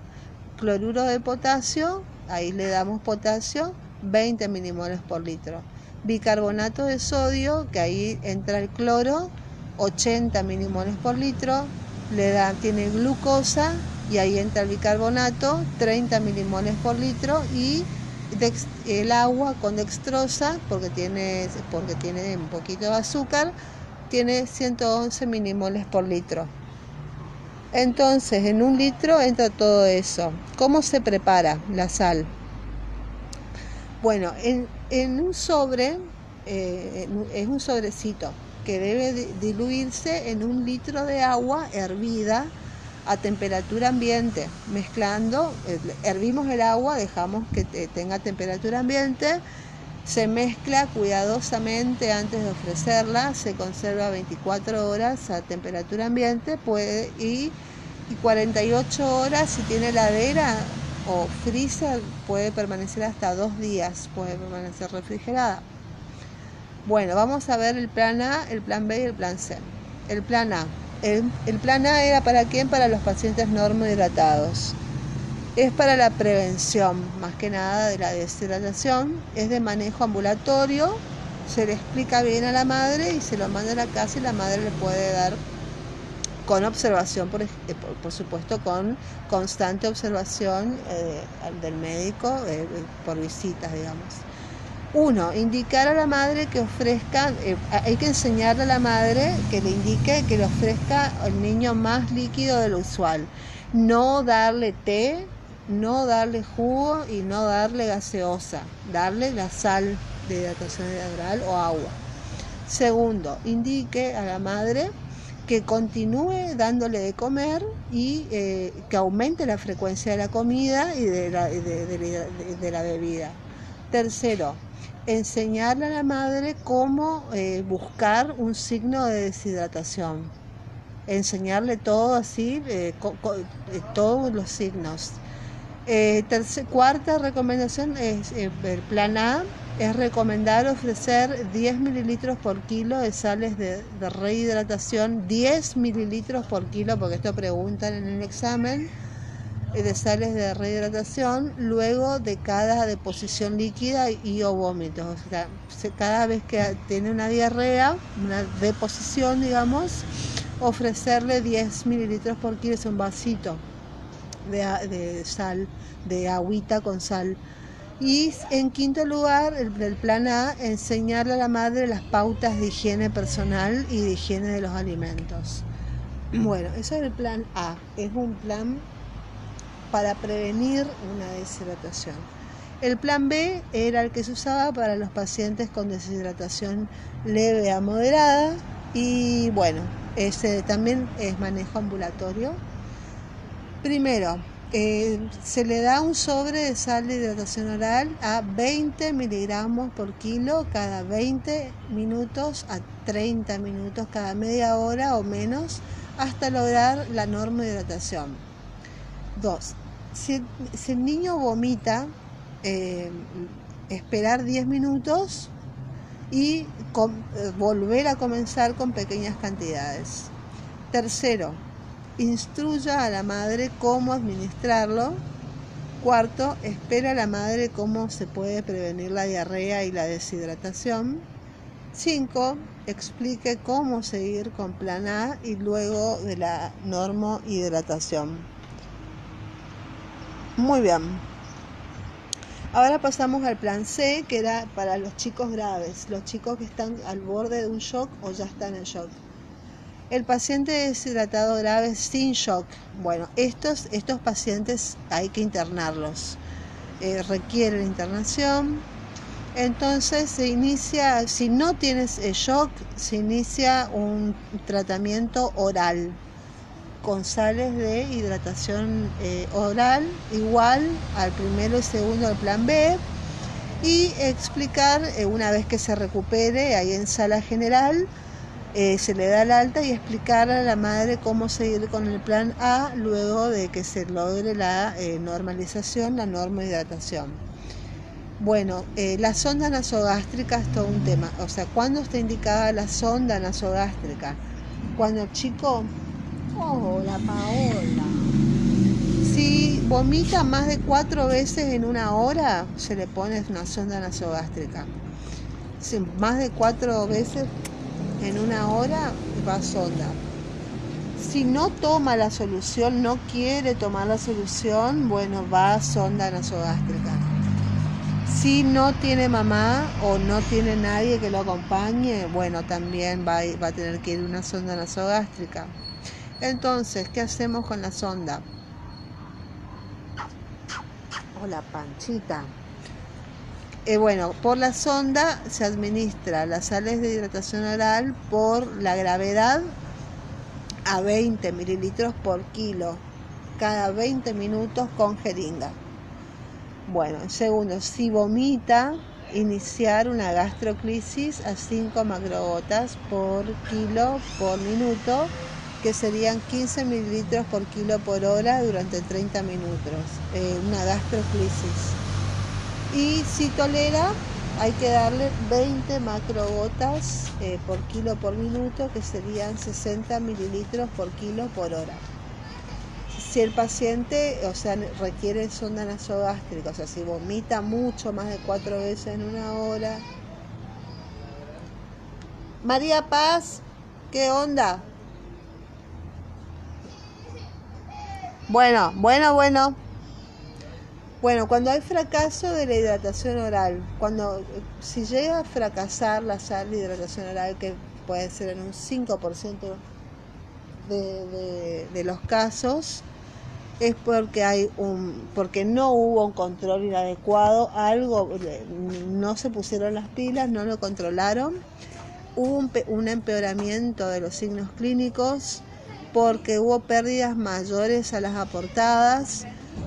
Cloruro de potasio, ahí le damos potasio, 20 milimoles por litro. Bicarbonato de sodio, que ahí entra el cloro, 80 milimoles por litro. Le da, tiene glucosa, y ahí entra el bicarbonato, 30 milimoles por litro y el agua con dextrosa, porque tiene, porque tiene un poquito de azúcar, tiene 111 milimoles por litro. Entonces, en un litro entra todo eso. ¿Cómo se prepara la sal? Bueno, en, un sobre, eh, es un sobrecito que debe diluirse en un litro de agua hervida a temperatura ambiente, mezclando, eh, hervimos el agua, dejamos que tenga temperatura ambiente, se mezcla cuidadosamente antes de ofrecerla, se conserva 24 horas a temperatura ambiente puede, y, y 48 horas si tiene heladera o freezer puede permanecer hasta dos días, puede permanecer refrigerada. Bueno, vamos a ver el plan A, el plan B y el plan C. El plan A el, plan A era para quién? Para los pacientes normohidratados. Es para la prevención, más que nada, de la deshidratación. Es de manejo ambulatorio. Se le explica bien a la madre y se lo manda a la casa y la madre le puede dar con observación, por, eh, supuesto, con constante observación eh, del médico eh, por visitas, digamos. Uno, indicar a la madre que ofrezca, eh, hay que enseñarle a la madre que le indique que le ofrezca al niño más líquido de lo usual. No darle té, no darle jugo y no darle gaseosa. Darle la sal de hidratación oral o agua. Segundo, indique a la madre que continúe dándole de comer y eh, que aumente la frecuencia de la comida y de la bebida. Tercero, enseñarle a la madre cómo eh, buscar un signo de deshidratación. Enseñarle todo así, eh, eh, todos los signos. cuarta recomendación es el plan A, es recomendar ofrecer 10 mililitros por kilo de sales de, de rehidratación, 10 mililitros por kilo, porque esto preguntan en el examen de sales de rehidratación luego de cada deposición líquida y o vómitos. O sea, cada vez que tiene una diarrea, una deposición, digamos, ofrecerle 10 mililitros por kilo, es un vasito de, sal, de agüita con sal. Y en quinto lugar, el, el, plan A, enseñarle a la madre las pautas de higiene personal y de higiene de los alimentos. Bueno, eso es el plan A. Es un plan para prevenir una deshidratación. El plan B era el que se usaba para los pacientes con deshidratación leve a moderada y bueno, ese también es manejo ambulatorio. Primero, eh, se le da un sobre de sal de hidratación oral a 20 miligramos por kilo cada 20 minutos a 30 minutos cada media hora o menos hasta lograr la norma de hidratación. 2 si, el niño vomita, eh, esperar 10 minutos y eh, volver a comenzar con pequeñas cantidades. Tercero, instruya a la madre cómo administrarlo. Cuarto, espera a la madre cómo se puede prevenir la diarrea y la deshidratación. Cinco, explique cómo seguir con plan A y luego de la normo hidratación. Muy bien. Ahora pasamos al plan C, que era para los chicos graves, los chicos que están al borde de un shock o ya están en shock. El paciente deshidratado grave sin shock. Bueno, estos, estos pacientes hay que internarlos. Eh, requieren internación. Entonces se inicia, si no tienes eh, shock, se inicia un tratamiento oral con sales de hidratación eh, oral igual al primero y segundo del plan B y explicar eh, una vez que se recupere ahí en sala general eh, se le da el alta y explicar a la madre cómo seguir con el plan A luego de que se logre la normalización, la norma hidratación. Bueno, la sonda nasogástrica es todo un tema. O sea, ¿cuándo está indicada la sonda nasogástrica? Cuando el chico Hola, Paola. Si vomita más de cuatro veces en una hora, se le pone una sonda nasogástrica. Si más de cuatro veces en una hora, va sonda. Si no toma la solución, no quiere tomar la solución, bueno, va sonda nasogástrica. Si no tiene mamá o no tiene nadie que lo acompañe, bueno, también va, va a tener que ir una sonda nasogástrica. Entonces, ¿qué hacemos con la sonda? Hola, panchita. Eh, bueno, por la sonda se administra las sales de hidratación oral por la gravedad a 20 mililitros por kilo cada 20 minutos con jeringa. Bueno, segundo, si vomita, iniciar una gastroclisis a 5 macrogotas por kilo por minuto que serían 15 mililitros por kilo por hora durante 30 minutos, eh, una gastroclisis. Y si tolera, hay que darle 20 macrogotas eh, por kilo por minuto, que serían 60 mililitros por kilo por hora. Si el paciente, o sea, requiere sonda nasogástrica, o sea, si vomita mucho, más de cuatro veces en una hora. María Paz, ¿qué onda? Bueno, bueno, bueno. Bueno, cuando hay fracaso de la hidratación oral, cuando si llega a fracasar la sal de hidratación oral, que puede ser en un 5% de, de, los casos, es porque hay un porque no hubo un control inadecuado, algo no se pusieron las pilas, no lo controlaron, hubo un, un empeoramiento de los signos clínicos porque hubo pérdidas mayores a las aportadas,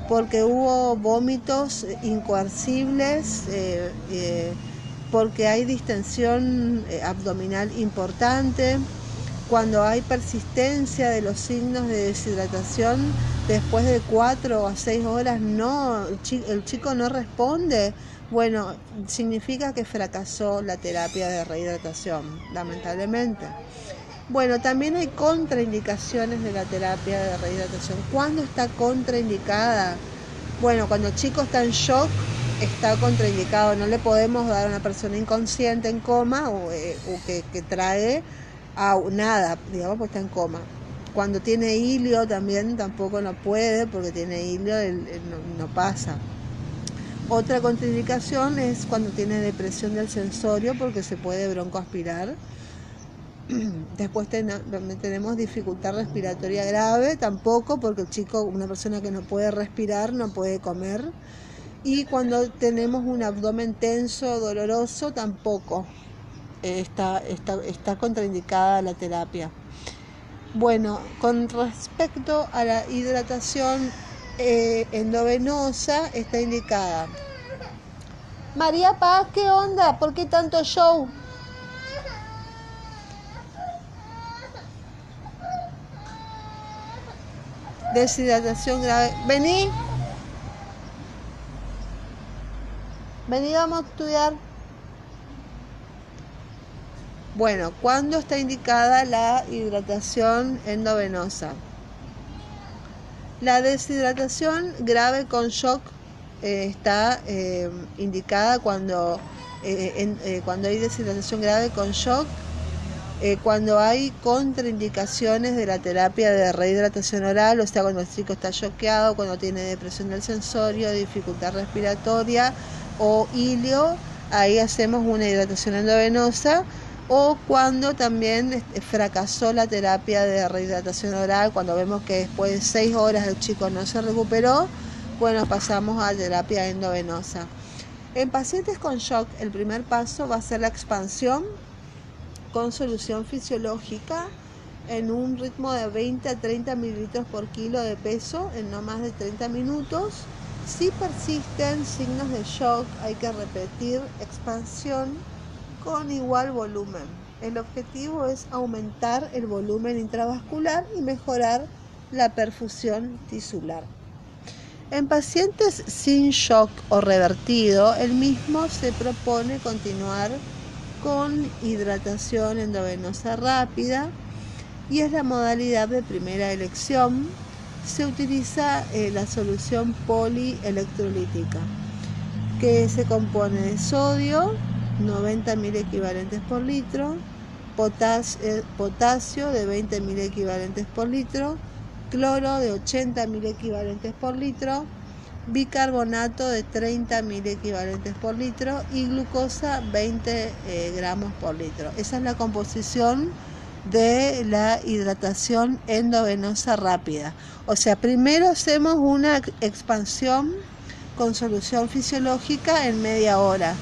porque hubo vómitos incoercibles, eh, eh, porque hay distensión eh, abdominal importante, cuando hay persistencia de los signos de deshidratación después de cuatro o seis horas, no, el chico no responde. Bueno, significa que fracasó la terapia de rehidratación, lamentablemente. Bueno, también hay contraindicaciones de la terapia de rehidratación. ¿Cuándo está contraindicada? Bueno, cuando el chico está en shock, está contraindicado. No le podemos dar a una persona inconsciente en coma o, eh, que, trae a nada, digamos, pues está en coma. Cuando tiene hilio también tampoco no puede porque tiene hilio, no, no pasa. Otra contraindicación es cuando tiene depresión del sensorio porque se puede broncoaspirar Después tenemos dificultad respiratoria grave, tampoco, porque el chico, una persona que no puede respirar, no puede comer. Y cuando tenemos un abdomen tenso, doloroso, tampoco está, está, contraindicada la terapia. Bueno, con respecto a la hidratación eh, endovenosa, está indicada. María Paz, ¿qué onda? ¿Por qué tanto show? Deshidratación grave. Vení. Vení, vamos a estudiar. Bueno, ¿cuándo está indicada la hidratación endovenosa? La deshidratación grave con shock eh, está eh, indicada cuando, eh, cuando hay deshidratación grave con shock eh, cuando hay contraindicaciones de la terapia de rehidratación oral, o sea, cuando el chico está choqueado, cuando tiene depresión del sensorio, dificultad respiratoria, o ilio, ahí hacemos una hidratación endovenosa o cuando también este, fracasó la terapia de rehidratación oral, cuando vemos que después de seis horas el chico no se recuperó, bueno, pasamos a terapia endovenosa. En pacientes con shock, el primer paso va a ser la expansión con solución fisiológica en un ritmo de 20 a 30 mililitros por kilo de peso en no más de 30 minutos. Si persisten signos de shock, hay que repetir expansión con igual volumen. El objetivo es aumentar el volumen intravascular y mejorar la perfusión tisular. En pacientes sin shock o revertido, el mismo se propone continuar con hidratación endovenosa rápida y es la modalidad de primera elección. Se utiliza eh, la solución polielectrolítica que se compone de sodio, 90 mil equivalentes por litro, eh, potasio de 20 mil equivalentes por litro, cloro de 80 mil equivalentes por litro, bicarbonato de 30 mil equivalentes por litro y glucosa 20 eh, gramos por litro. Esa es la composición de la hidratación endovenosa rápida. O sea, primero hacemos una expansión con solución fisiológica en media hora.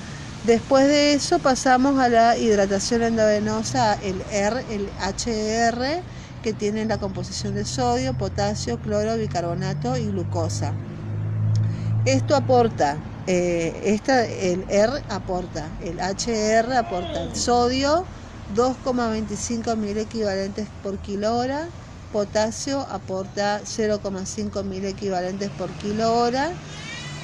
Después de eso pasamos a la hidratación endovenosa, el R, el HR, que tiene la composición de sodio, potasio, cloro, bicarbonato y glucosa. Esto aporta, eh, el R aporta, el HR aporta el sodio, 2,25 mil equivalentes por kilo hora, potasio aporta 0,5 mil equivalentes por kilo hora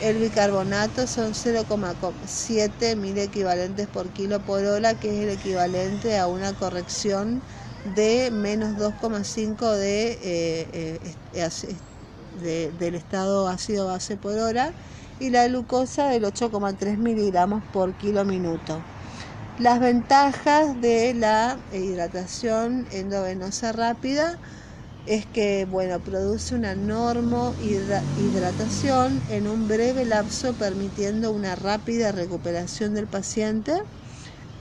el bicarbonato son 0,7 mil equivalentes por kilo por hora, que es el equivalente a una corrección de menos 2,5 eh, de, del estado ácido base por hora y la glucosa del 8,3 miligramos por kilo minuto. Las ventajas de la hidratación endovenosa rápida es que bueno, produce una normo hidratación en un breve lapso permitiendo una rápida recuperación del paciente,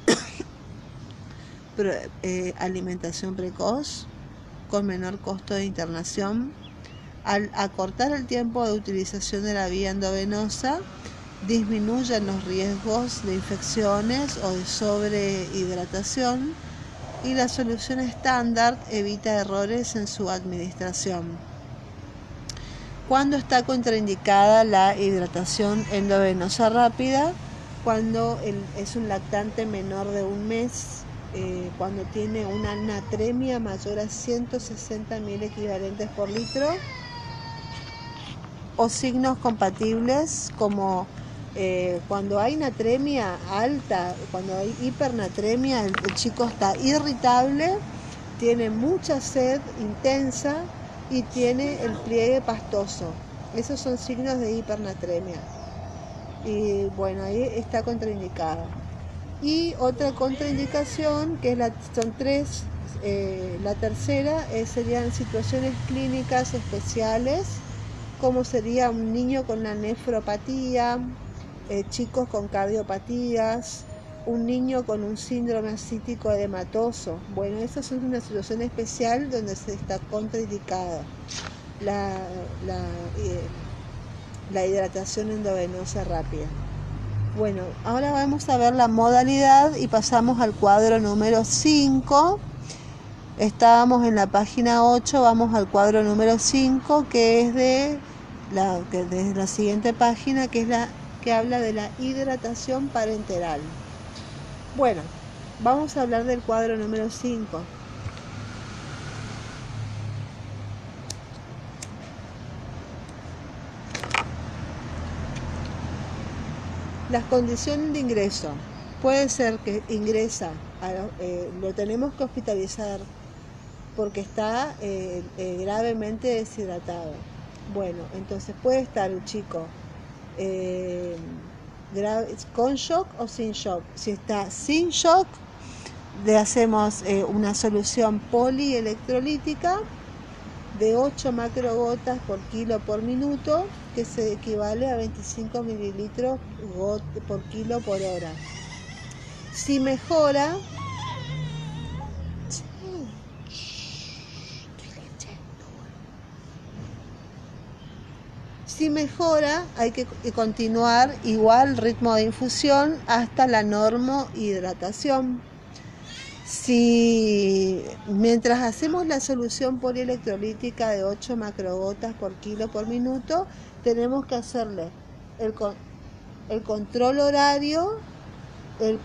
eh, alimentación precoz con menor costo de internación, al acortar el tiempo de utilización de la vía endovenosa, disminuyen los riesgos de infecciones o de sobrehidratación, y la solución estándar evita errores en su administración. Cuando está contraindicada la hidratación endovenosa rápida, cuando es un lactante menor de un mes, eh, cuando tiene una natremia mayor a 160 mil equivalentes por litro, o signos compatibles como eh, cuando hay natremia alta, cuando hay hipernatremia, el, chico está irritable, tiene mucha sed intensa y tiene el pliegue pastoso. Esos son signos de hipernatremia. Y bueno, ahí está contraindicado. Y otra contraindicación, que es la, son tres, eh, la tercera eh, serían situaciones clínicas especiales, como sería un niño con la nefropatía, eh, chicos con cardiopatías, un niño con un síndrome ascítico edematoso. Bueno, esa es una situación especial donde se está contraindicada la, la, eh, la hidratación endovenosa rápida. Bueno, ahora vamos a ver la modalidad y pasamos al cuadro número 5. Estábamos en la página 8, vamos al cuadro número 5, que es de la, que de la siguiente página, que es la que habla de la hidratación parenteral. Bueno, vamos a hablar del cuadro número 5. Las condiciones de ingreso. Puede ser que ingresa, eh, lo tenemos que hospitalizar porque está eh, eh, gravemente deshidratado. Bueno, entonces puede estar un chico eh, con shock o sin shock. Si está sin shock, le hacemos eh, una solución polielectrolítica de 8 macrogotas por kilo por minuto, que se equivale a 25 mililitros por kilo por hora. Si mejora, si mejora, hay que continuar igual ritmo de infusión hasta la normohidratación. Si mientras hacemos la solución polielectrolítica de 8 macrogotas por kilo por minuto, tenemos que hacerle el, el control horario, el